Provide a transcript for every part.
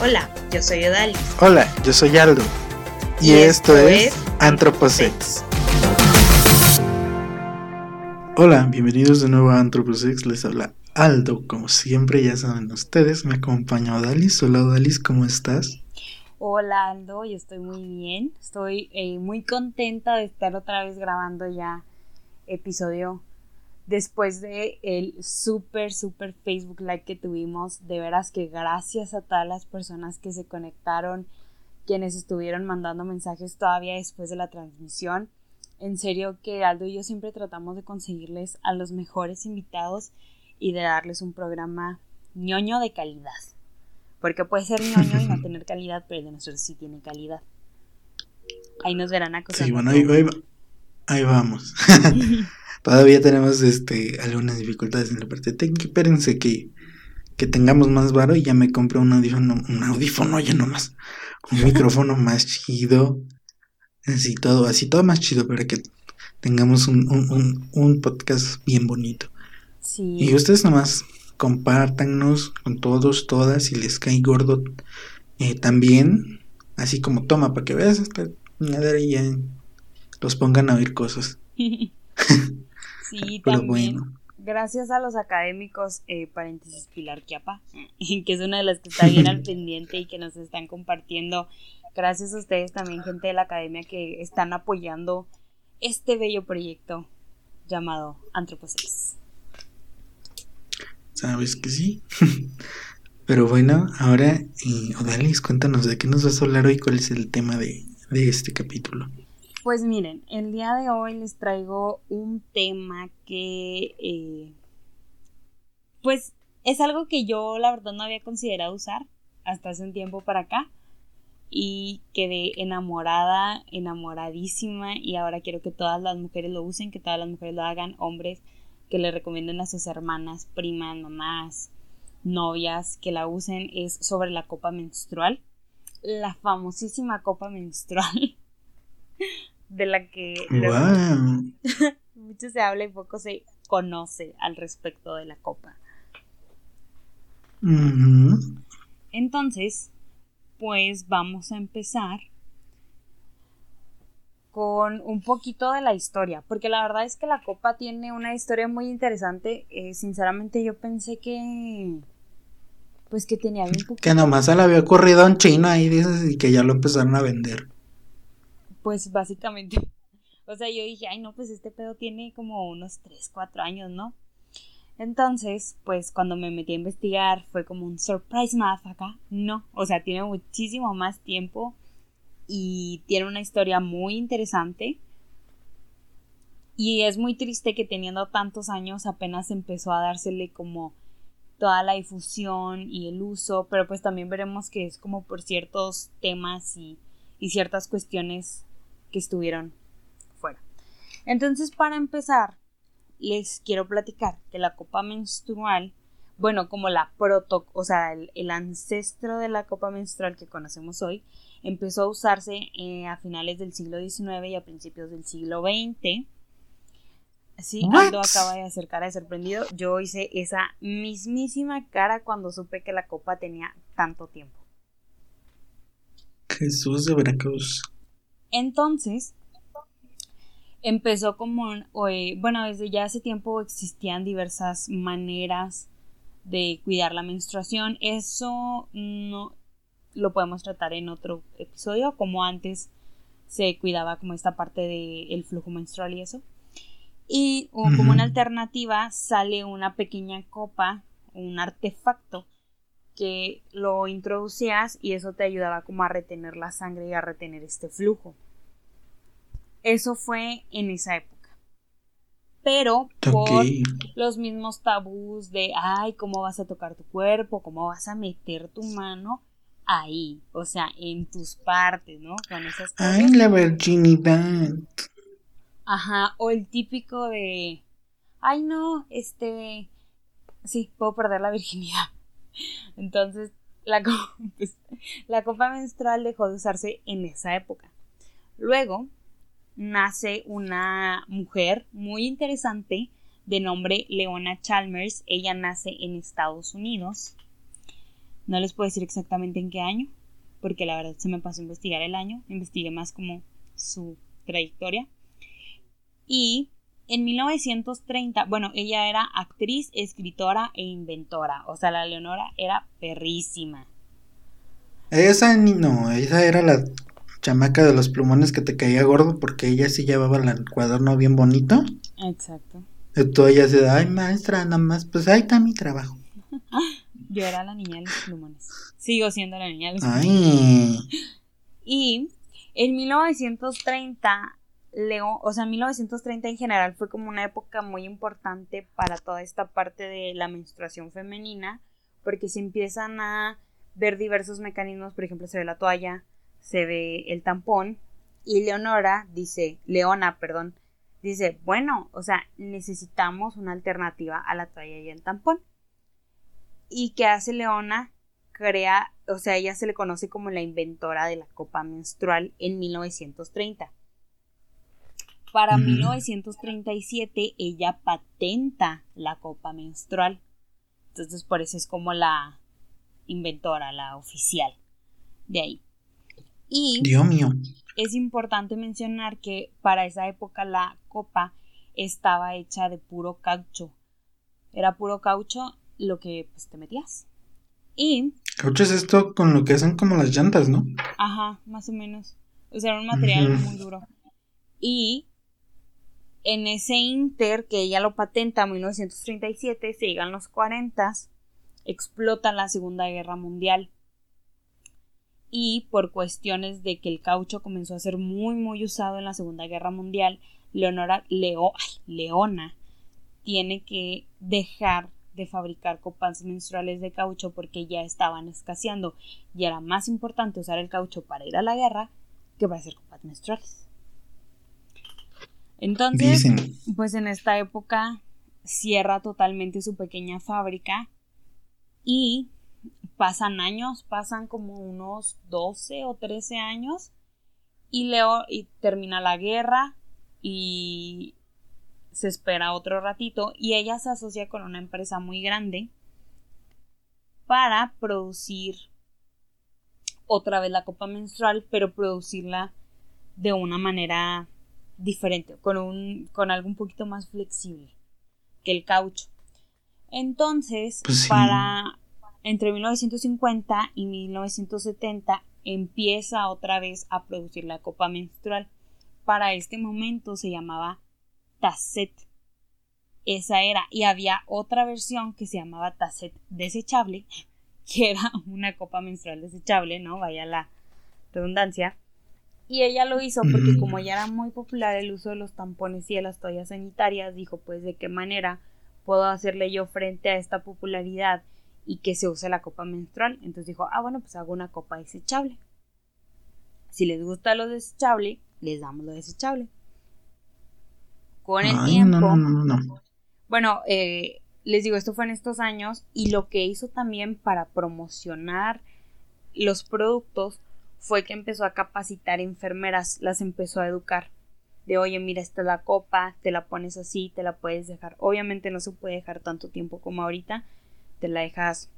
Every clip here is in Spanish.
Hola, yo soy Odalis. Hola, yo soy Aldo. Y, esto, es Antroposex. Hola, bienvenidos de nuevo a Antroposex. Les habla Aldo. Como siempre, ya saben ustedes, me acompaña Odalis. Hola, Odalis, ¿cómo estás? Hola, Aldo. Yo estoy muy bien. Estoy eh, muy contenta de estar otra vez grabando ya episodio después de el súper, súper Facebook Live que tuvimos. De veras que gracias a todas las personas que se conectaron, quienes estuvieron mandando mensajes todavía después de la transmisión. En serio que Aldo y yo siempre tratamos de conseguirles a los mejores invitados y de darles un programa ñoño de calidad. Porque puede ser ñoño y no tener calidad, pero de nosotros sí tiene calidad. Ahí nos verán acosando. Sí, bueno, ahí, ahí vamos. Todavía tenemos este algunas dificultades en la parte técnica. Espérense que, que tengamos más varo y ya me compré un audífono, un audífono ya nomás. Un micrófono más chido. Así todo, así todo más chido para que tengamos un, un, un, podcast bien bonito. Sí. Y ustedes nomás compártanos con todos, todas, si les cae gordo eh, también, así como toma para que veas esta y ya los pongan a oír cosas. Sí, también. Gracias a los académicos, eh, paréntesis Pilar Quiapa, que es una de las que está bien al pendiente y que nos están compartiendo. Gracias a ustedes también, gente de la academia, que están apoyando este bello proyecto llamado Antroposex. Sabes que sí. Pero bueno, ahora, eh, Odalis, cuéntanos de qué nos vas a hablar hoy, cuál es el tema de, de este capítulo. Pues miren, el día de hoy les traigo un tema que, eh, pues, es algo que yo la verdad no había considerado usar hasta hace un tiempo para acá y quedé enamorada, enamoradísima y ahora quiero que todas las mujeres lo usen, que todas las mujeres lo hagan, hombres que le recomienden a sus hermanas, primas, mamás, novias que la usen es sobre la copa menstrual, la famosísima copa menstrual. de la que mucho se habla y poco se conoce al respecto de la copa. Entonces, pues vamos a empezar con un poquito de la historia, porque la verdad es que la copa tiene una historia muy interesante. Eh, sinceramente yo pensé que pues que tenía bien poquito. Que nomás se le había ocurrido en China y dices y que ya lo empezaron a vender pues básicamente, o sea, yo dije, ay no, pues este pedo tiene como unos 3, 4 años, ¿no? Entonces, pues cuando me metí a investigar fue como un surprise acá, no, o sea, tiene muchísimo más tiempo y tiene una historia muy interesante. Y es muy triste que teniendo tantos años apenas empezó a dársele como toda la difusión y el uso, pero pues también veremos que es como por ciertos temas y ciertas cuestiones que estuvieron fuera. Entonces, para empezar, les quiero platicar que la copa menstrual, bueno, como la proto, o sea, el, ancestro de la copa menstrual que conocemos hoy, empezó a usarse eh, a finales del siglo XIX y a principios del siglo XX. Sí, Aldo acaba de hacer cara de sorprendido. Yo hice esa mismísima cara cuando supe que la copa tenía tanto tiempo. Jesús de Veracruz. Entonces, empezó como, bueno, desde ya hace tiempo existían diversas maneras de cuidar la menstruación. Eso no lo podemos tratar en otro episodio, como antes se cuidaba como esta parte del flujo menstrual y eso. Y como una alternativa sale una pequeña copa, un artefacto que lo introducías y eso te ayudaba como a retener la sangre y a retener este flujo. Eso fue en esa época. Pero por los mismos tabús de, ay, ¿cómo vas a tocar tu cuerpo? ¿Cómo vas a meter tu mano? Ahí, o sea, en tus partes, ¿no? Con esas cosas. Ay, la virginidad. Ajá, o el típico de, ay, no, este, sí, puedo perder la virginidad. Entonces, la, pues, la copa menstrual dejó de usarse en esa época. Luego nace una mujer muy interesante de nombre Leona Chalmers. Ella nace en Estados Unidos. No les puedo decir exactamente en qué año, porque la verdad se me pasó a investigar el año, investigué más como su trayectoria. Y en 1930, bueno, ella era actriz, escritora e inventora. O sea, la Leonora era perrísima. Esa no, esa era la chamaca de los plumones que te caía gordo porque ella sí llevaba el cuaderno bien bonito. Exacto. Y tú ella se ay maestra, nada más, pues ahí está mi trabajo. Yo era la niña de los plumones. Sigo siendo la niña de los plumones. Y en 1930 Leo, o sea, 1930 en general fue como una época muy importante para toda esta parte de la menstruación femenina, porque se empiezan a ver diversos mecanismos, por ejemplo, se ve la toalla, se ve el tampón, y Leonora dice, Leona, perdón, dice, bueno, o sea, necesitamos una alternativa a la toalla y el tampón. ¿Y qué hace Leona? Crea, o sea, ella se le conoce como la inventora de la copa menstrual en 1930. Para 1937 ella patenta la copa menstrual. Entonces por eso es como la inventora, la oficial de ahí. Y Dios mío. es importante mencionar que para esa época la copa estaba hecha de puro caucho. Era puro caucho lo que pues te metías. Y... Caucho es esto con lo que hacen como las llantas, ¿no? Ajá, más o menos. O sea, era un material muy duro. Y en ese inter que ella lo patenta en 1937, se llegan los 40, explota la Segunda Guerra Mundial. Y por cuestiones de que el caucho comenzó a ser muy muy usado en la Segunda Guerra Mundial, Leonora Leo, Leona tiene que dejar de fabricar copas menstruales de caucho porque ya estaban escaseando y era más importante usar el caucho para ir a la guerra que para hacer copas menstruales. Entonces, pues en esta época cierra totalmente su pequeña fábrica y pasan años, pasan como unos 12 o 13 años y Leo y termina la guerra y se espera otro ratito y ella se asocia con una empresa muy grande para producir otra vez la copa menstrual, pero producirla de una manera diferente, con, un, con algo un poquito más flexible que el caucho. Entonces, pues para entre 1950 y 1970 empieza otra vez a producir la copa menstrual. Para este momento se llamaba Tasset. Esa era. Y había otra versión que se llamaba Tasset desechable, que era una copa menstrual desechable, ¿no? Vaya la redundancia. Y ella lo hizo porque como ya era muy popular el uso de los tampones y de las toallas sanitarias, dijo pues de qué manera puedo hacerle yo frente a esta popularidad y que se use la copa menstrual. Entonces dijo, ah bueno, pues hago una copa desechable. Si les gusta lo desechable, les damos lo desechable. Con el tiempo. No, no, no, bueno, eh, les digo, esto fue en estos años y lo que hizo también para promocionar los productos fue que empezó a capacitar enfermeras, las empezó a educar. De oye, mira, esta es la copa, te la pones así, te la puedes dejar. Obviamente no se puede dejar tanto tiempo como ahorita, te la dejas,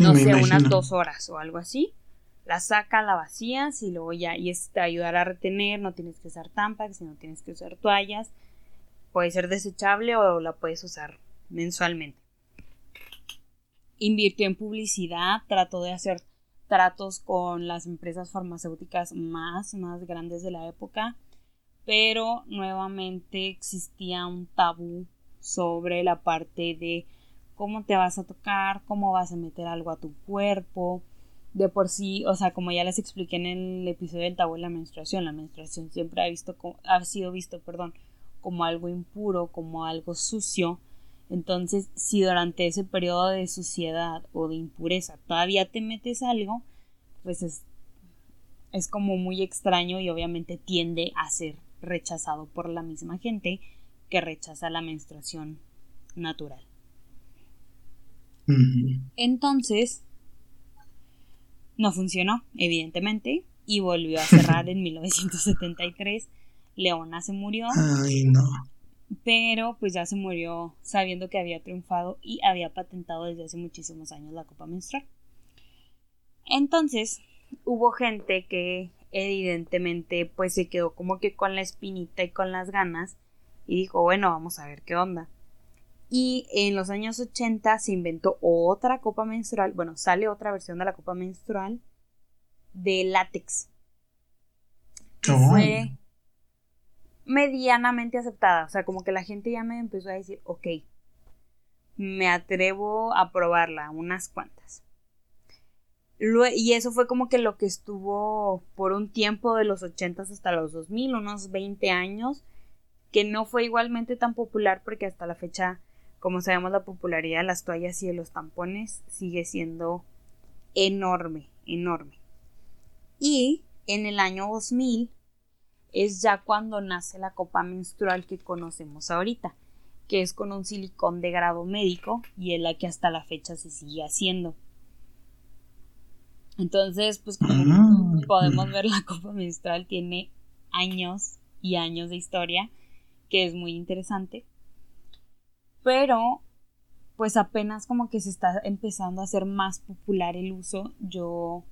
no sé, unas dos horas o algo así. La saca, la vacías y luego ya, y es te ayudará a retener, no tienes que usar tampax, no tienes que usar toallas. Puede ser desechable o la puedes usar mensualmente. Invirtió en publicidad, trató de hacer tratos con las empresas farmacéuticas más, más grandes de la época, pero nuevamente existía un tabú sobre la parte de cómo te vas a tocar, cómo vas a meter algo a tu cuerpo. De por sí, o sea, como ya les expliqué en el episodio del tabú de la menstruación, la menstruación siempre ha, visto, ha sido visto perdón, como algo impuro, como algo sucio. Entonces, si durante ese periodo de suciedad o de impureza todavía te metes algo, pues es, es como muy extraño y obviamente tiende a ser rechazado por la misma gente que rechaza la menstruación natural. Entonces, no funcionó, evidentemente, y volvió a cerrar en 1973. Leona se murió. Ay, no. Pero pues ya se murió sabiendo que había triunfado y había patentado desde hace muchísimos años la copa menstrual. Entonces, hubo gente que evidentemente pues se quedó como que con la espinita y con las ganas y dijo, bueno, vamos a ver qué onda. Y en los años 80 se inventó otra copa menstrual, bueno, sale otra versión de la copa menstrual de látex. Fue medianamente aceptada, o sea, como que la gente ya me empezó a decir, ok, me atrevo a probarla, unas cuantas. Y eso fue como que lo que estuvo por un tiempo de los 80 hasta los 2000, unos 20 años, que no fue igualmente tan popular porque hasta la fecha, como sabemos, la popularidad de las toallas y de los tampones sigue siendo enorme, enorme. Y en el año 2000 es ya cuando nace la copa menstrual que conocemos ahorita, que es con un silicón de grado médico y es la que hasta la fecha se sigue haciendo. Entonces, pues como ah. podemos ver, la copa menstrual tiene años y años de historia, que es muy interesante. Pero, pues apenas como que se está empezando a hacer más popular el uso, yo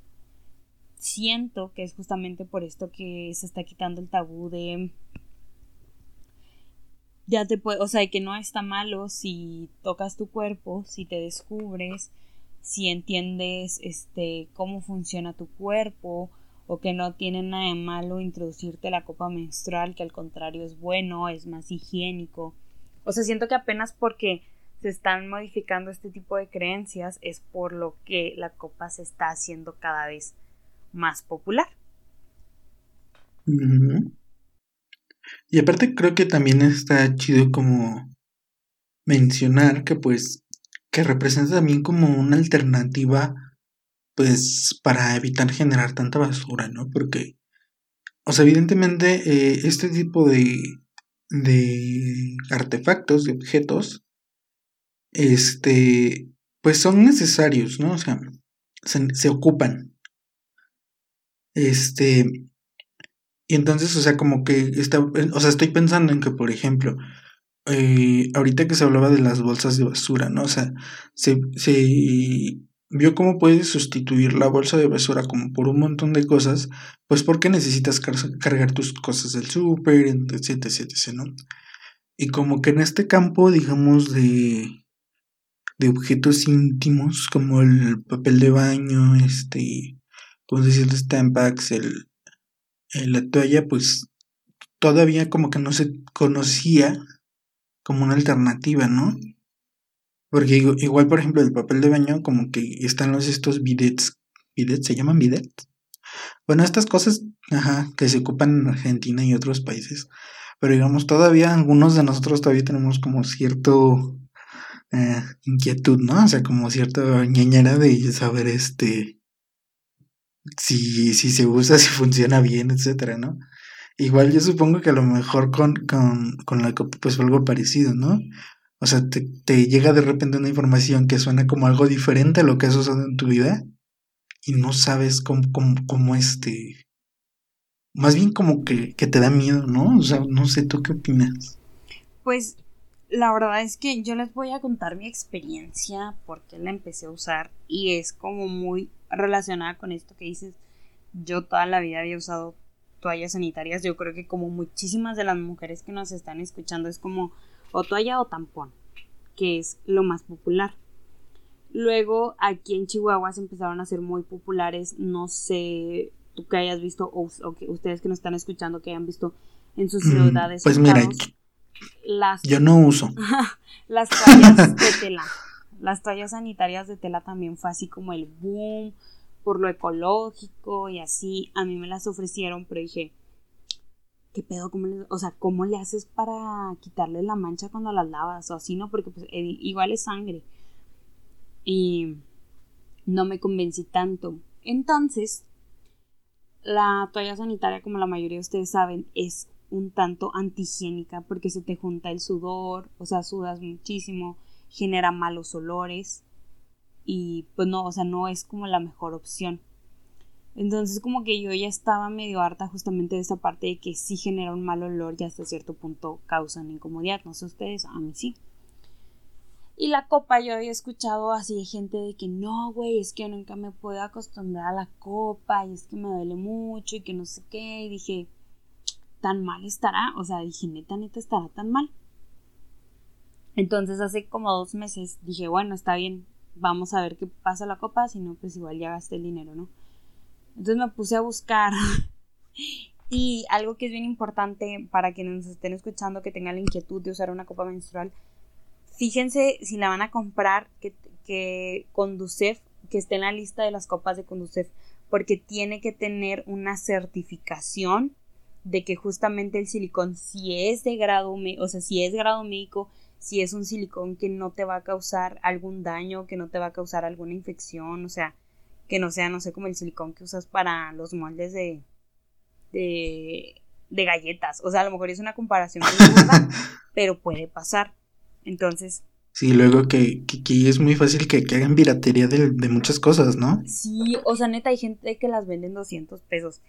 siento que es justamente por esto que se está quitando el tabú de ya te puede, o sea, que no está malo si tocas tu cuerpo, si te descubres, si entiendes este cómo funciona tu cuerpo o que no tiene nada de malo introducirte la copa menstrual, que al contrario es bueno, es más higiénico. O sea, siento que apenas porque se están modificando este tipo de creencias es por lo que la copa se está haciendo cada vez más popular. Y aparte creo que también está chido como mencionar que pues que representa también como una alternativa pues para evitar generar tanta basura, ¿no? Porque, o sea, evidentemente eh, este tipo de, de artefactos, de objetos, este, pues son necesarios, ¿no? O sea, se, ocupan. Este, y entonces, o sea, como que está, o sea, estoy pensando en que, por ejemplo, eh, ahorita que se hablaba de las bolsas de basura, ¿no? O sea, se, se vio cómo puedes sustituir la bolsa de basura como por un montón de cosas, pues porque necesitas cargar tus cosas del súper, etc, etc, ¿no? Y como que en este campo, digamos, de, de objetos íntimos, como el papel de baño, este, como decir, el Stampax, el, la toalla, pues todavía como que no se conocía como una alternativa, ¿no? Porque igual, por ejemplo, el papel de baño, como que están los estos bidets. ¿Bidets? ¿Se llaman bidets? Bueno, estas cosas, ajá, que se ocupan en Argentina y otros países. Pero digamos, todavía algunos de nosotros todavía tenemos como cierto eh, inquietud, ¿no? O sea, como cierta ñañera de saber este si, si se usa, si funciona bien, etcétera, ¿no? Igual yo supongo que a lo mejor con, con, con la copa pues algo parecido, ¿no? O sea, te, te, llega de repente una información que suena como algo diferente a lo que has usado en tu vida y no sabes cómo, cómo, cómo este... Más bien como que, que te da miedo, ¿no? O sea, no sé, ¿tú qué opinas? Pues la verdad es que yo les voy a contar mi experiencia porque la empecé a usar y es como muy relacionada con esto que dices. Yo toda la vida había usado toallas sanitarias. Yo creo que como muchísimas de las mujeres que nos están escuchando es como o toalla o tampón, que es lo más popular. Luego aquí en Chihuahua se empezaron a ser muy populares, no sé tú que hayas visto o, que ustedes que nos están escuchando que hayan visto en sus mm, ciudades. pues mira, las, yo no uso. las toallas de tela. Las toallas sanitarias de tela también fue así como el boom por lo ecológico y así. A mí me las ofrecieron, pero dije, ¿qué pedo? ¿Cómo le, o sea, ¿cómo le haces para quitarle la mancha cuando las lavas? O así, ¿no? Porque pues, igual es sangre. Y no me convencí tanto. Entonces, la toalla sanitaria, como la mayoría de ustedes saben, es un tanto antihigiénica porque se te junta el sudor, o sea, sudas muchísimo, genera malos olores y pues no, o sea, no es como la mejor opción. Entonces como que yo ya estaba medio harta justamente de esa parte de que sí genera un mal olor y hasta cierto punto causan incomodidad, no sé ustedes, a mí sí. Y la copa yo había escuchado así gente de que no, güey, es que yo nunca me puedo acostumbrar a la copa y es que me duele mucho y que no sé qué. Y dije, tan mal estará, o sea, dije, neta, neta, estará tan mal. Entonces hace como dos meses dije, bueno, está bien, vamos a ver qué pasa la copa, si no, pues igual ya gasté el dinero, ¿no? Entonces me puse a buscar y algo que es bien importante para quienes nos estén escuchando que tengan la inquietud de usar una copa menstrual, fíjense si la van a comprar que, que Conducef, que esté en la lista de las copas de Conducef, porque tiene que tener una certificación de que justamente el silicón, si es de grado, o sea, si es grado médico, si es un silicón que no te va a causar algún daño, que no te va a causar alguna infección, o sea, que no sea, no sé, como el silicón que usas para los moldes de, de, de galletas. O sea, a lo mejor es una comparación pero puede pasar. Entonces. Sí, luego que, que, es muy fácil que, que hagan piratería de, de, muchas cosas, ¿no? Sí, o sea, neta, hay gente que las venden 200 pesos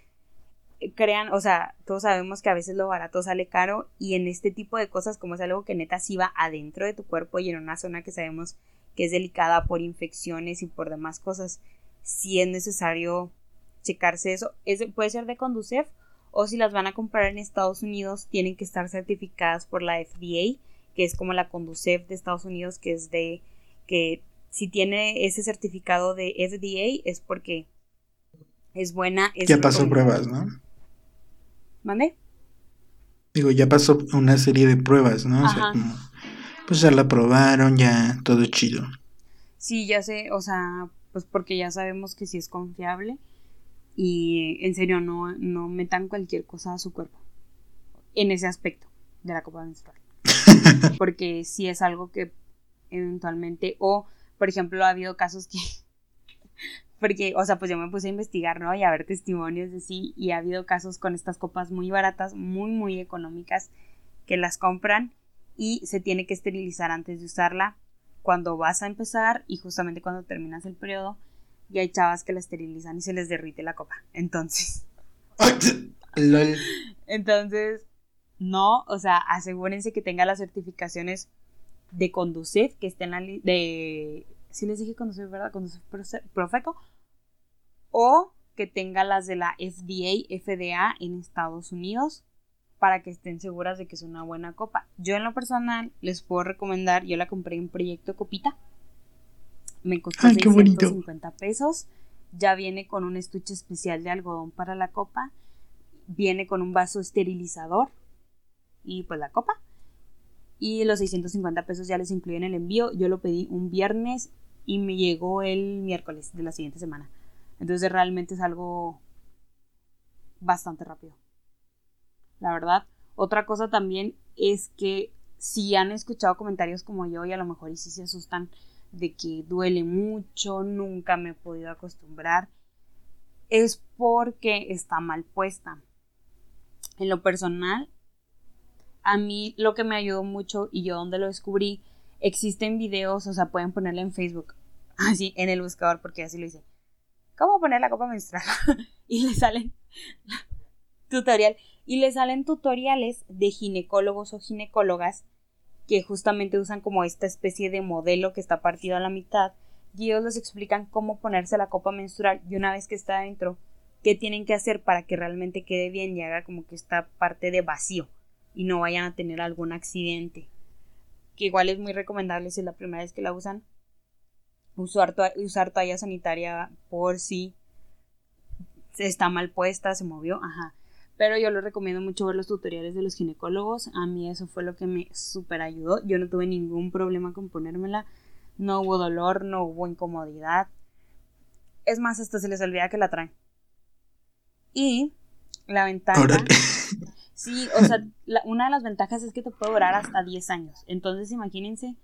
crean, o sea, todos sabemos que a veces lo barato sale caro y en este tipo de cosas como es algo que neta sí va adentro de tu cuerpo y en una zona que sabemos que es delicada por infecciones y por demás cosas, si es necesario checarse eso. puede ser de Conducef o si las van a comprar en Estados Unidos tienen que estar certificadas por la FDA, que es como la Conducef de Estados Unidos, que es de que si tiene ese certificado de FDA es porque es buena. Es ya pasó pruebas, ¿no? ¿Mande? Digo, ya pasó una serie de pruebas, ¿no? O sea, pues ya la probaron, ya todo chido. Sí, ya sé, o sea, pues porque ya sabemos que sí es confiable y en serio no, no metan cualquier cosa a su cuerpo en ese aspecto de la copa menstrual. porque sí es algo que eventualmente, o por ejemplo, ha habido casos que porque, o sea, pues yo me puse a investigar, ¿no? Y a ver testimonios de sí, y ha habido casos con estas copas muy baratas, muy, muy económicas, que las compran y se tiene que esterilizar antes de usarla cuando vas a empezar y justamente cuando terminas el periodo, y hay chavas que la esterilizan y se les derrite la copa. Entonces. Entonces, no, o sea, asegúrense que tenga las certificaciones de Conducef, que estén en la de sí les dije Conducef, ¿verdad? Conducef Profeco o que tenga las de la FDA, FDA en Estados Unidos para que estén seguras de que es una buena copa. Yo en lo personal les puedo recomendar, yo la compré en Proyecto Copita. Me costó 650 pesos. Ya viene con un estuche especial de algodón para la copa. Viene con un vaso esterilizador y pues la copa. Y los 650 pesos ya les incluyen el envío. Yo lo pedí un viernes y me llegó el miércoles de la siguiente semana. Entonces realmente es algo bastante rápido. La verdad. Otra cosa también es que si han escuchado comentarios como yo y a lo mejor y si se asustan de que duele mucho, nunca me he podido acostumbrar, es porque está mal puesta. En lo personal, a mí lo que me ayudó mucho y yo donde lo descubrí, existen videos, o sea, pueden ponerle en Facebook, así en el buscador, porque así lo hice. ¿Cómo poner la copa menstrual? y le salen tutorial y le salen tutoriales de ginecólogos o ginecólogas que justamente usan como esta especie de modelo que está partido a la mitad y ellos les explican cómo ponerse la copa menstrual y una vez que está adentro qué tienen que hacer para que realmente quede bien y haga como que esta parte de vacío y no vayan a tener algún accidente que igual es muy recomendable si es la primera vez que la usan usar, usar toalla sanitaria por si está mal puesta, se movió, ajá. Pero yo les recomiendo mucho ver los tutoriales de los ginecólogos. A mí eso fue lo que me super ayudó. Yo no tuve ningún problema con ponérmela. No hubo dolor, no hubo incomodidad. Es más, hasta se les olvida que la traen. Y la ventaja. Sí, o sea, una de las ventajas es que te puede durar hasta 10 años. Entonces, imagínense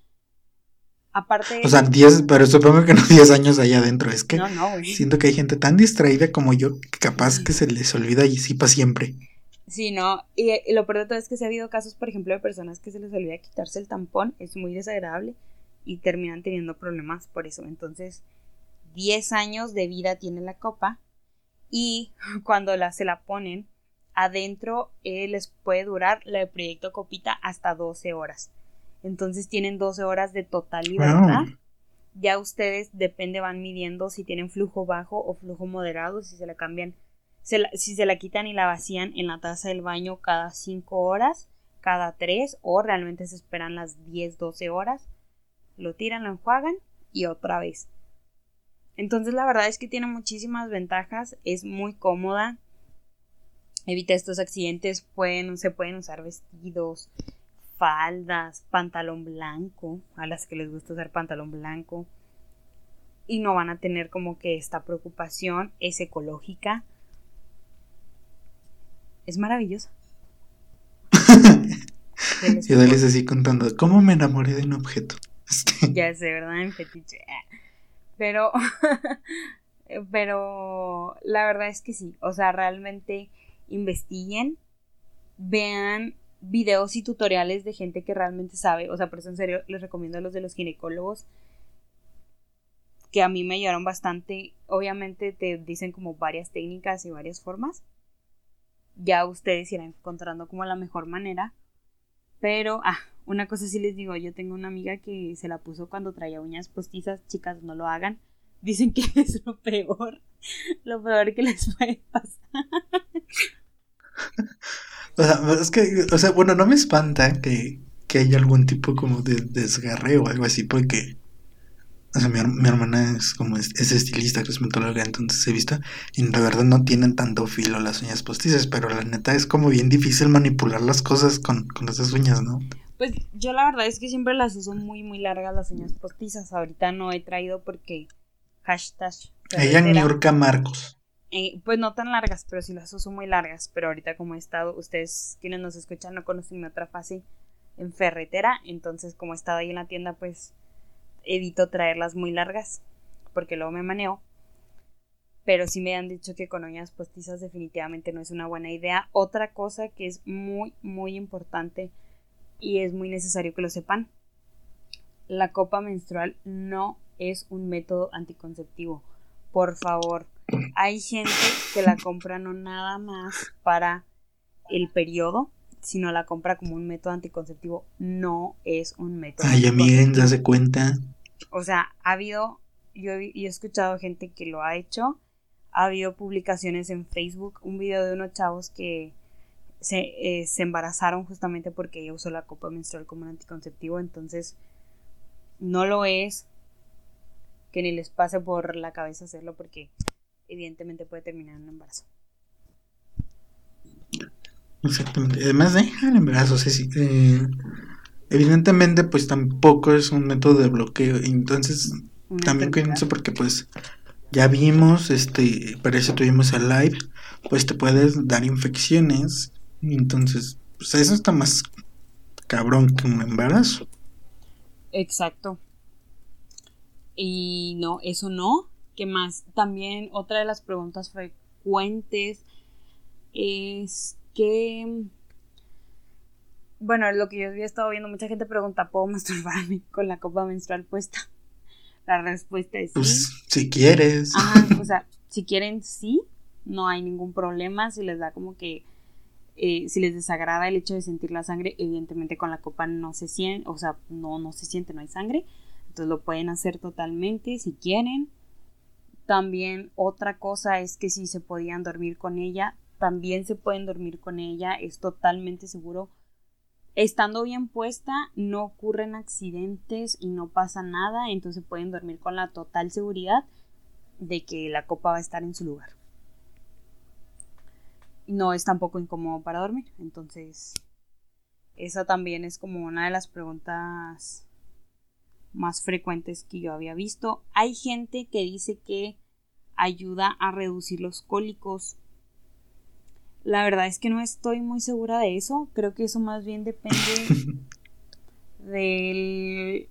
Aparte. O sea, 10, pero supongo que no 10 años allá adentro. Es que siento que hay gente tan distraída como yo, que capaz que se les olvida y sí para siempre. Sí, no. Y, lo peor de todo es que se ha habido casos, por ejemplo, de personas que se les olvida quitarse el tampón. Es muy desagradable y terminan teniendo problemas por eso. Entonces, 10 años de vida tiene la copa y cuando la, se la ponen adentro eh, les puede durar la de proyecto copita hasta 12 horas. Entonces tienen 12 horas de total libertad. Ya ustedes, depende, van midiendo si tienen flujo bajo o flujo moderado, si se la cambian, si se la quitan y la vacían en la taza del baño cada 5 horas, cada 3 o realmente se esperan las 10, 12 horas. Lo tiran, lo enjuagan y otra vez. Entonces la verdad es que tiene muchísimas ventajas, es muy cómoda, evita estos accidentes, pueden, se pueden usar vestidos, faldas, pantalón blanco, a las que les gusta usar pantalón blanco, y no van a tener como que esta preocupación, es ecológica, es maravillosa. y Dales así contando, ¿cómo me enamoré de un objeto? ya sé, ¿verdad? En fetiche. Pero, pero la verdad es que sí, o sea, realmente investiguen, vean videos y tutoriales de gente que realmente sabe, o sea, por eso en serio les recomiendo los de los ginecólogos que a mí me ayudaron bastante, obviamente te dicen como varias técnicas y varias formas, ya ustedes irán encontrando como la mejor manera, pero, ah, una cosa sí les digo, yo tengo una amiga que se la puso cuando traía uñas postizas, chicas, no lo hagan, dicen que es lo peor, lo peor que les puede pasar. O sea, es que, o sea, bueno, no me espanta que, que haya algún tipo como de desgarre o algo así, porque, o sea, mi, hermana es como, es, estilista, cosmetóloga, entonces he visto, y la verdad no tienen tanto filo las uñas postizas, pero la neta es como bien difícil manipular las cosas con, con esas uñas, ¿no? Pues yo la verdad es que siempre las uso muy, muy largas las uñas postizas. Ahorita no he traído porque hashtag. Ella Niurka Marcos. Eh, pues no tan largas, pero sí las uso muy largas. Pero ahorita como he estado, ustedes quienes nos escuchan no conocen mi otra fase en ferretera. Entonces como he estado ahí en la tienda, pues evito traerlas muy largas. Porque luego me maneo. Pero sí me han dicho que con uñas postizas definitivamente no es una buena idea. Otra cosa que es muy, muy importante y es muy necesario que lo sepan. La copa menstrual no es un método anticonceptivo. Por favor, hay gente que la compra no nada más para el periodo, sino la compra como un método anticonceptivo. No es un método. Ay, amiga, ¿se cuenta? O sea, ha habido, yo he, he escuchado gente que lo ha hecho. Ha habido publicaciones en Facebook, un video de unos chavos que se, eh, se embarazaron justamente porque ella usó la copa menstrual como un anticonceptivo. Entonces, no lo es. Que ni les pase por la cabeza hacerlo porque evidentemente puede terminar en un embarazo. Exactamente. Además de el embarazo, eh, evidentemente pues tampoco es un método de bloqueo. Entonces también cuídense porque pues ya vimos, este, para eso tuvimos el live, pues te puedes dar infecciones. Entonces, pues eso está más cabrón que un embarazo. Exacto. Y no, eso no. ¿Qué más? También otra de las preguntas frecuentes es que... Bueno, lo que yo había estado viendo, mucha gente pregunta, ¿puedo masturbarme con la copa menstrual puesta? La respuesta es pues, sí. si quieres. Ajá, o sea, si quieren, sí, no hay ningún problema. Si les da como que, eh, si les desagrada el hecho de sentir la sangre, evidentemente con la copa no se siente, o sea, no, no se siente, no hay sangre. Entonces lo pueden hacer totalmente si quieren. También otra cosa es que si se podían dormir con ella, también se pueden dormir con ella, es totalmente seguro. Estando bien puesta, no ocurren accidentes y no pasa nada, entonces pueden dormir con la total seguridad de que la copa va a estar en su lugar. No es tampoco incómodo para dormir, entonces esa también es como una de las preguntas más frecuentes que yo había visto. Hay gente que dice que ayuda a reducir los cólicos. La verdad es que no estoy muy segura de eso. Creo que eso más bien depende del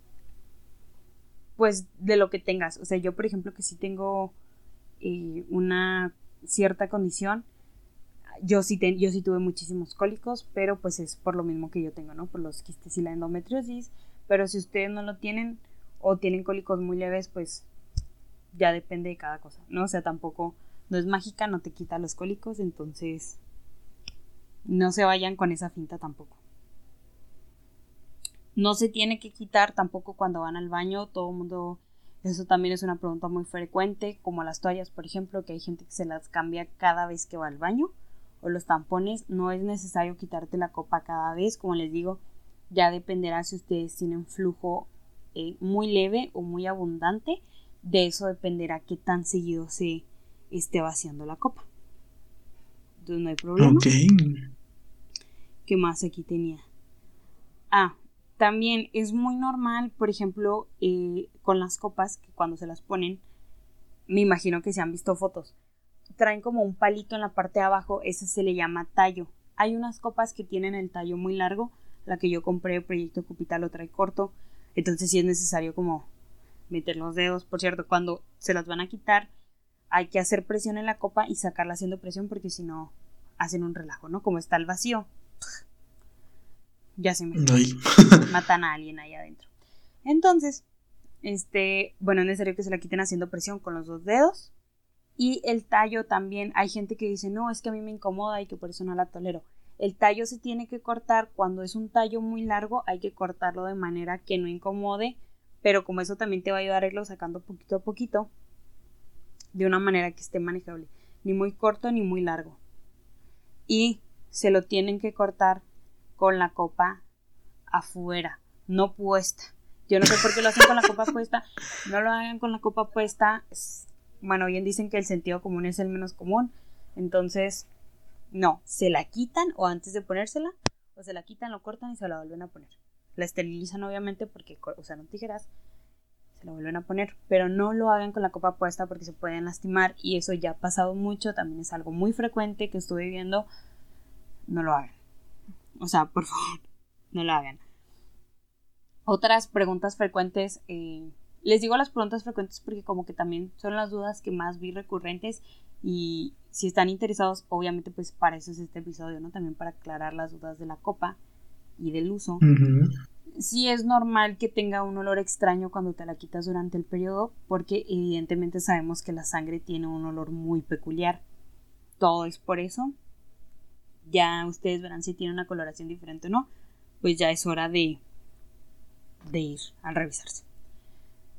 pues de lo que tengas. O sea, yo por ejemplo que si tengo eh, una cierta condición, yo sí, yo sí tuve muchísimos cólicos, pero pues es por lo mismo que yo tengo, ¿no? Por los quistes y la endometriosis. Pero si ustedes no lo tienen o tienen cólicos muy leves, pues ya depende de cada cosa, ¿no? O sea, tampoco, no es mágica, no te quita los cólicos, entonces no se vayan con esa finta tampoco. No se tiene que quitar tampoco cuando van al baño, todo el mundo, eso también es una pregunta muy frecuente, como las toallas, por ejemplo, que hay gente que se las cambia cada vez que va al baño, o los tampones, no es necesario quitarte la copa cada vez, como les digo, ya dependerá si ustedes tienen flujo eh, muy leve o muy abundante, de eso dependerá qué tan seguido se esté vaciando la copa. Entonces no hay problema. ¿Qué más aquí tenía? Ah, también es muy normal, por ejemplo, eh, con las copas, que cuando se las ponen, me imagino que se han visto fotos, traen como un palito en la parte de abajo, ese se le llama tallo. Hay unas copas que tienen el tallo muy largo, la que yo compré, Proyecto Cupital, lo trae corto, entonces sí es necesario como meter los dedos. Por cierto, cuando se las van a quitar, hay que hacer presión en la copa y sacarla haciendo presión porque si no hacen un relajo, ¿no? Como está el vacío, ya se me matan a alguien ahí adentro. Entonces, este, bueno, es necesario que se la quiten haciendo presión con los dos dedos. Y el tallo también, hay gente que dice, no, es que a mí me incomoda y que por eso no la tolero. El tallo se tiene que cortar cuando es un tallo muy largo, hay que cortarlo de manera que no incomode, pero como eso también te va a ayudar a irlo sacando poquito a poquito, de una manera que esté manejable, ni muy corto ni muy largo. Y se lo tienen que cortar con la copa afuera, no puesta. Yo no sé por qué lo hacen con la copa puesta, no lo hagan con la copa puesta. Bueno, bien dicen que el sentido común es el menos común, entonces no, se la quitan o antes de ponérsela, o se la quitan, lo cortan y se la vuelven a poner. La esterilizan obviamente porque usaron tijeras, se la vuelven a poner, pero no lo hagan con la copa puesta porque se pueden lastimar y eso ya ha pasado mucho, también es algo muy frecuente que estuve viendo, no lo hagan. O sea, por favor, no lo hagan. Otras preguntas frecuentes, eh, les digo las preguntas frecuentes porque como que también son las dudas que más vi recurrentes y si están interesados, obviamente pues para eso es este episodio, ¿no? También para aclarar las dudas de la copa y del uso. Sí es normal que tenga un olor extraño cuando te la quitas durante el periodo porque evidentemente sabemos que la sangre tiene un olor muy peculiar. Todo es por eso ya ustedes verán si tiene una coloración diferente o no, pues ya es hora de, de ir a revisarse.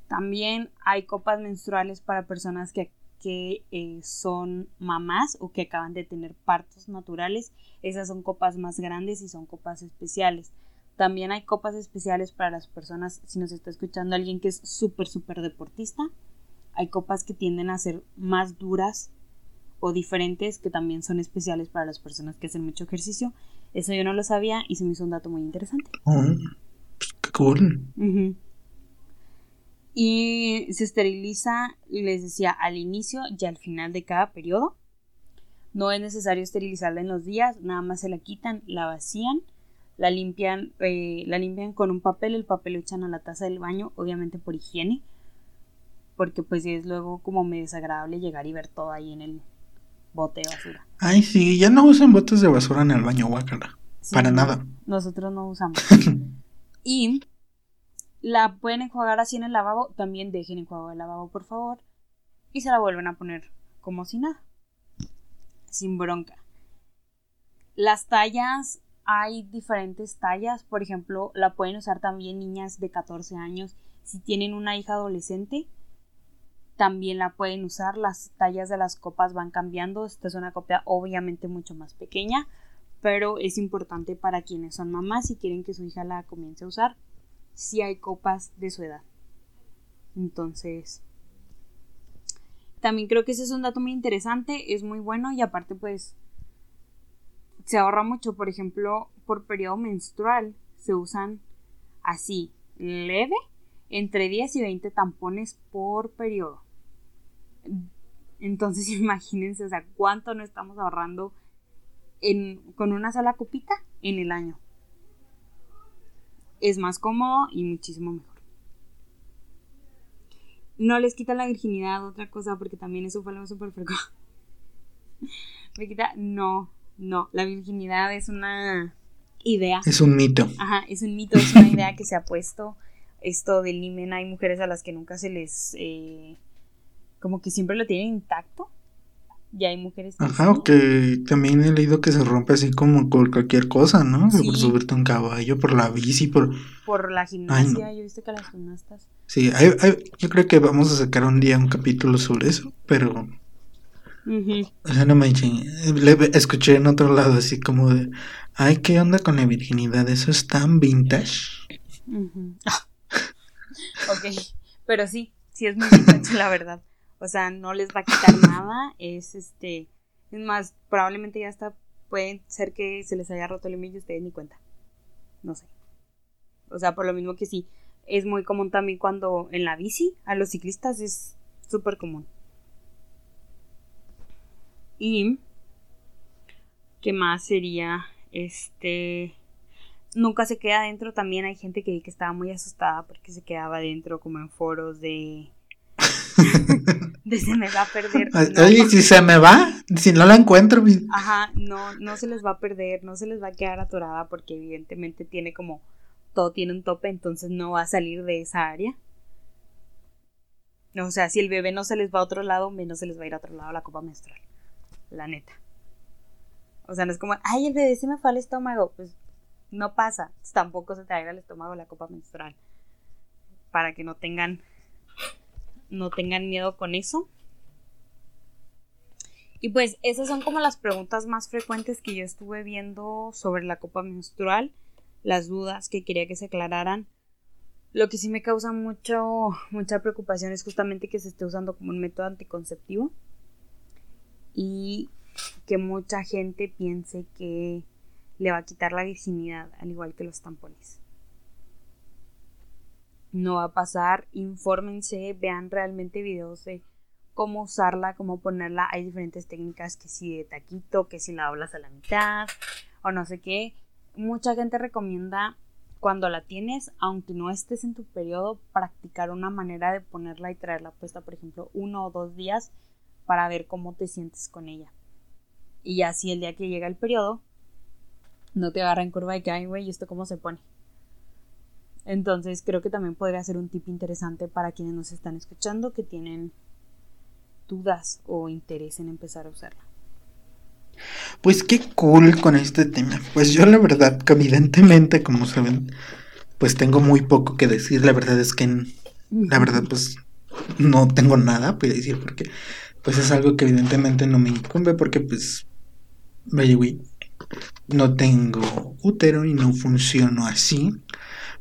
También hay copas menstruales para personas que, que eh, son mamás o que acaban de tener partos naturales. Esas son copas más grandes y son copas especiales. También hay copas especiales para las personas, si nos está escuchando alguien que es súper, súper deportista. Hay copas que tienden a ser más duras o diferentes que también son especiales para las personas que hacen mucho ejercicio. Eso yo no lo sabía y se me hizo un dato muy interesante. Oh, qué cool. Y se esteriliza, les decía, al inicio y al final de cada periodo. No es necesario esterilizarla en los días, nada más se la quitan, la vacían, la limpian, eh, la limpian con un papel, el papel lo echan a la taza del baño, obviamente por higiene, porque pues es luego como medio desagradable llegar y ver todo ahí en el, bote de basura. Ay, sí, ya no usan botes de basura en el baño, guácala. para nada. Nosotros no usamos. y la pueden enjuagar así en el lavabo. También dejen enjuagado el lavabo, por favor. Y se la vuelven a poner como si nada. Sin bronca. Las tallas, hay diferentes tallas. Por ejemplo, la pueden usar también niñas de 14 años si tienen una hija adolescente también la pueden usar. Las tallas de las copas van cambiando. Esta es una copia obviamente mucho más pequeña, pero es importante para quienes son mamás y quieren que su hija la comience a usar. Si hay copas de su edad. Entonces, también creo que ese es un dato muy interesante, es muy bueno y aparte pues se ahorra mucho. Por ejemplo, por periodo menstrual se usan así, leve, entre 10 y 20 tampones por periodo. Entonces imagínense, o sea, cuánto no estamos ahorrando con una sola copita en el año. Es más cómodo y muchísimo mejor. No les quita la virginidad, otra cosa, porque también eso fue algo súper frecuente. Me quita, no, no, la virginidad es una idea. Es un mito. Ajá, es un mito, es una idea que se ha puesto. Esto del limen, hay mujeres a las que nunca se les... Eh, como que siempre lo tienen intacto. Ya hay mujeres que Ajá, o que también he leído que se rompe así como con cualquier cosa, ¿no? Por subirte un caballo, por la bici, por... Por la gimnasia, yo he visto que las gimnastas... Sí, yo creo que vamos a sacar un día un capítulo sobre eso, pero... O sea, no me escuché en otro lado así como de, ay, ¿qué onda con la virginidad? ¿Eso es tan vintage? ok, pero sí, sí es muy vintage, la verdad. O sea, no les va a quitar nada. Es este. Es más, probablemente ya está. Puede ser que se les haya roto el humillo y ustedes ni cuenta. No sé. O sea, por lo mismo que sí. Es muy común también cuando en la bici a los ciclistas es súper común. Y. ¿Qué más sería? Este. Nunca se queda adentro. También hay gente que, que estaba muy asustada porque se quedaba adentro, como en foros de de se me va a perder. Oye, si se me va, si no la encuentro. Ajá, no, no se les va a perder, no se les va a quedar atorada porque evidentemente tiene como, todo tiene un tope, entonces no va a salir de esa área. O sea, si el bebé no se les va a otro lado, menos se les va a ir a otro lado la copa menstrual. La neta. O sea, no es como, ay, el bebé se me fue al estómago. Pues no pasa. Tampoco se te va al estómago la copa menstrual. Para que no tengan no tengan miedo con eso. Y pues esas son como las preguntas más frecuentes que yo estuve viendo sobre la copa menstrual, las dudas que quería que se aclararan. Lo que sí me causa mucho, mucha preocupación es justamente que se esté usando como un método anticonceptivo y que mucha gente piense que le va a quitar la virginidad, al igual que los tampones no va a pasar, infórmense, vean realmente videos de cómo usarla, cómo ponerla. Hay diferentes técnicas que si de taquito, que si la hablas a la mitad o no sé qué. Mucha gente recomienda cuando la tienes, aunque no estés en tu periodo, practicar una manera de ponerla y traerla puesta, por ejemplo, uno o dos días para ver cómo te sientes con ella. Y así el día que llega el periodo, no te agarra en curva y que, ay, güey, ¿y esto cómo se pone? Entonces creo que también podría ser un tip interesante para quienes nos están escuchando que tienen dudas o interés en empezar a usarla. Pues qué cool con este tema. Pues yo la verdad, evidentemente, como saben, pues tengo muy poco que decir. La verdad es que la verdad pues no tengo nada que decir porque pues es algo que evidentemente no me incumbe porque pues vaya no tengo útero y no funciono así.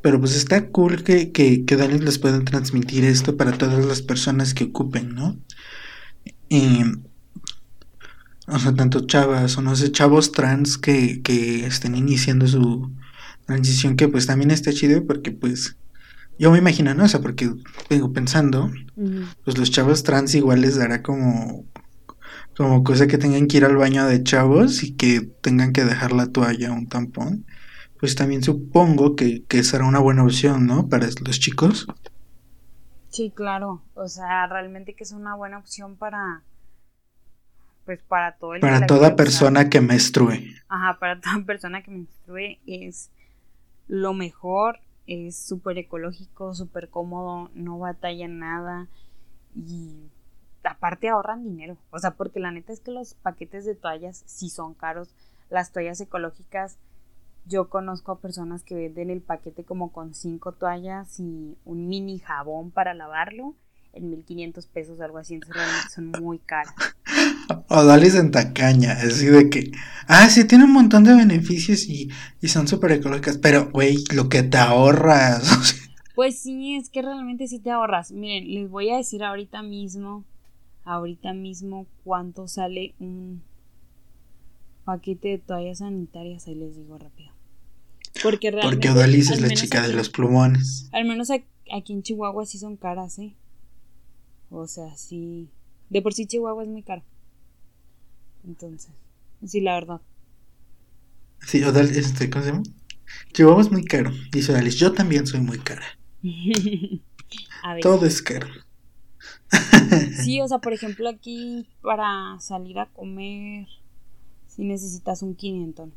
Pero pues está cool que, que, que les puedan transmitir esto para todas las personas que ocupen, ¿no? Y, o sea, tanto chavas o no sé, chavos trans que, que estén iniciando su transición, que pues también está chido porque pues yo me imagino, ¿no? O sea, porque vengo pensando, pues los chavos trans igual les dará como como cosa que tengan que ir al baño de chavos y que tengan que dejar la toalla o un tampón pues también supongo que, será una buena opción, ¿no? Para los chicos. Sí, claro. O sea, realmente que es una buena opción para. Pues para todo el Para toda persona que menstrue. Ajá, para toda persona que menstrue es lo mejor. Es súper ecológico, súper cómodo, no batalla nada. Y aparte ahorran dinero. O sea, porque la neta es que los paquetes de toallas sí son caros. Las toallas ecológicas yo conozco a personas que venden el paquete como con cinco toallas y un mini jabón para lavarlo en 1500 pesos, algo así, son muy caras. O dales en tacaña, así de que, ah, sí, tiene un montón de beneficios y, y son súper ecológicas, pero, güey, lo que te ahorras. Pues sí, es que realmente sí te ahorras. Miren, les voy a decir ahorita mismo, ahorita mismo cuánto sale un paquete de toallas sanitarias, ahí les digo rápido. Porque realmente. Porque Odalis es la chica de los plumones. Al menos aquí en Chihuahua sí son caras, ¿eh? O sea, sí. De por sí Chihuahua es muy caro. Entonces, sí, la verdad. Sí, Odalis, este, ¿cómo se llama? Chihuahua es muy caro. Dice Odalis, yo también soy muy cara. Todo es caro. sí, o sea, por ejemplo, aquí para salir a comer, si necesitas un 500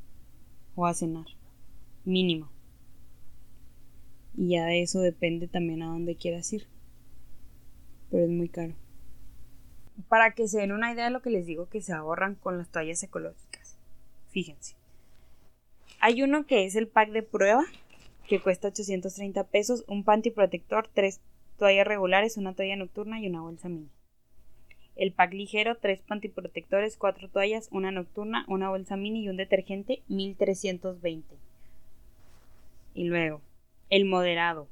o a cenar mínimo. Y ya de eso depende también a dónde quieras ir. Pero es muy caro. para que se den una idea de lo que les digo que se ahorran con las toallas ecológicas. Fíjense. Hay uno que es el pack de prueba, que cuesta 830 pesos, un panty protector, tres toallas regulares, una toalla nocturna y una bolsa mini. El pack ligero, tres pantiprotectores, cuatro toallas, una nocturna, una bolsa mini y un detergente, 1320. Y luego, el moderado,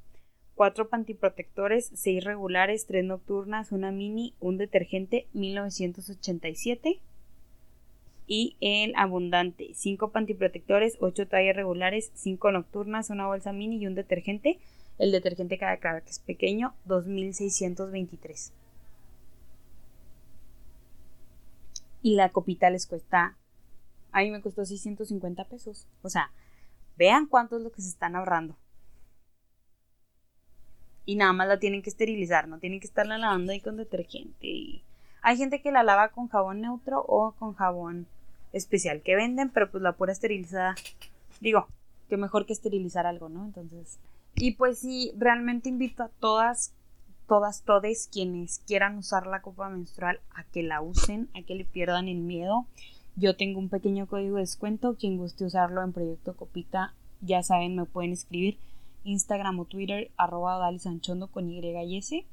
cuatro pantiprotectores, seis regulares, tres nocturnas, una mini, un detergente, 1987. Y el abundante, cinco pantiprotectores, ocho toallas regulares, cinco nocturnas, una bolsa mini y un detergente. El detergente cada cara que es pequeño, 2623. y la copita les cuesta, a mí me costó 650 pesos. O sea, vean cuánto es lo que se están ahorrando. Y nada más la tienen que esterilizar, no tienen que estarla lavando ahí con detergente. Hay gente que la lava con jabón neutro o con jabón especial que venden, pero pues la pura esterilizada, digo, que mejor que esterilizar algo, ¿no? Entonces, y pues sí, realmente invito a todas todas, todes quienes quieran usar la copa menstrual a que la usen, a que le pierdan el miedo. Yo tengo un pequeño código de descuento. Quien guste usarlo en Proyecto Copita, ya saben, me pueden escribir Instagram o Twitter, arroba Dalisanchondo con Y y S.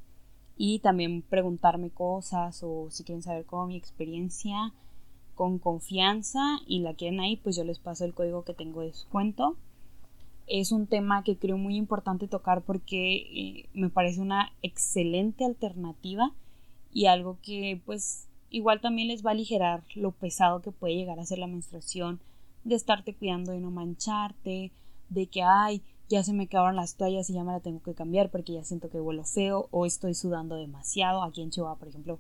Y también preguntarme cosas o si quieren saber cómo mi experiencia con confianza y la quieren ahí, pues yo les paso el código que tengo de descuento es un tema que creo muy importante tocar porque eh, me parece una excelente alternativa y algo que pues igual también les va a aligerar lo pesado que puede llegar a ser la menstruación, de estarte cuidando de no mancharte, de que ay, ya se me acabaron las toallas y ya me la tengo que cambiar porque ya siento que vuelo feo o estoy sudando demasiado. Aquí en Chihuahua, por ejemplo,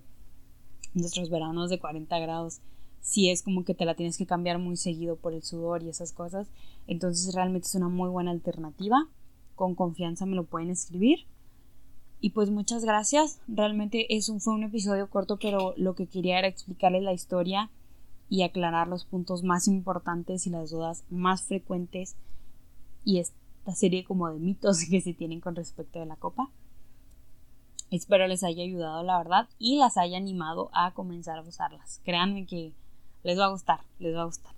nuestros veranos de 40 grados si es como que te la tienes que cambiar muy seguido por el sudor y esas cosas. Entonces realmente es una muy buena alternativa. Con confianza me lo pueden escribir. Y pues muchas gracias. Realmente es fue un episodio corto, pero lo que quería era explicarles la historia y aclarar los puntos más importantes y las dudas más frecuentes y esta serie como de mitos que se tienen con respecto de la copa. Espero les haya ayudado la verdad y las haya animado a comenzar a usarlas. Créanme que les va a gustar, les va a gustar.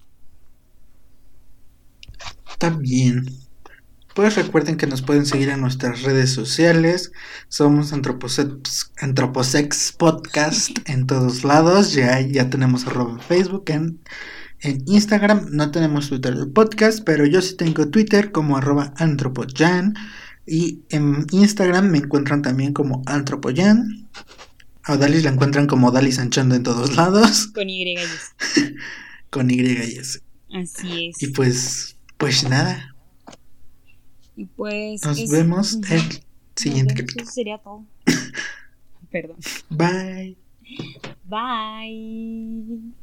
También. Pues recuerden que nos pueden seguir en nuestras redes sociales. Somos Antroposex, Antroposex Podcast en todos lados. Ya, ya tenemos arroba Facebook en, en Instagram. No tenemos Twitter del podcast, pero yo sí tengo Twitter como arroba antropoyan. Y en Instagram me encuentran también como antropoyan. A Dalis la encuentran como Dalis Anchando en todos lados. Con Y. Con Y. Así es. Y pues, pues nada. Y pues. Nos vemos en el siguiente capítulo. Eso sería todo. Perdón. Bye. Bye.